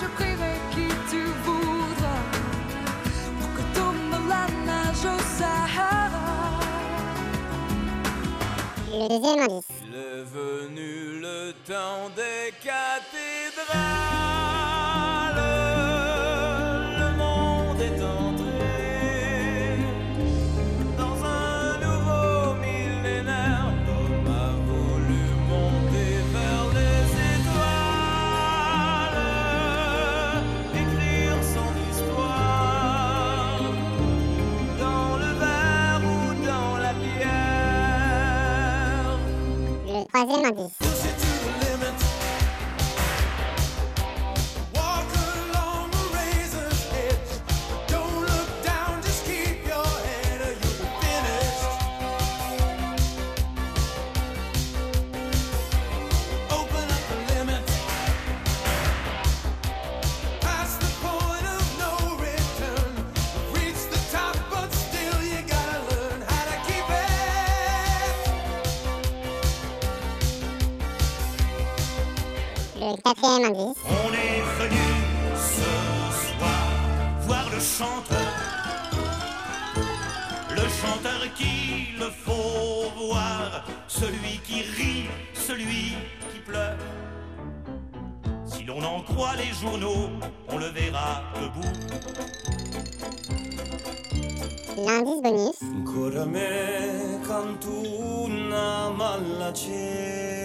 je prierai qui tu voudras pour que la Sahara. Il est venu le temps des cathédrales. ファジェマです。Le quatrième indice. On est venu ce soir voir le chanteur. Le chanteur qu'il faut voir, celui qui rit, celui qui pleure. Si l'on en croit les journaux, on le verra debout. L'indice bonus. Ancora me canto una malacela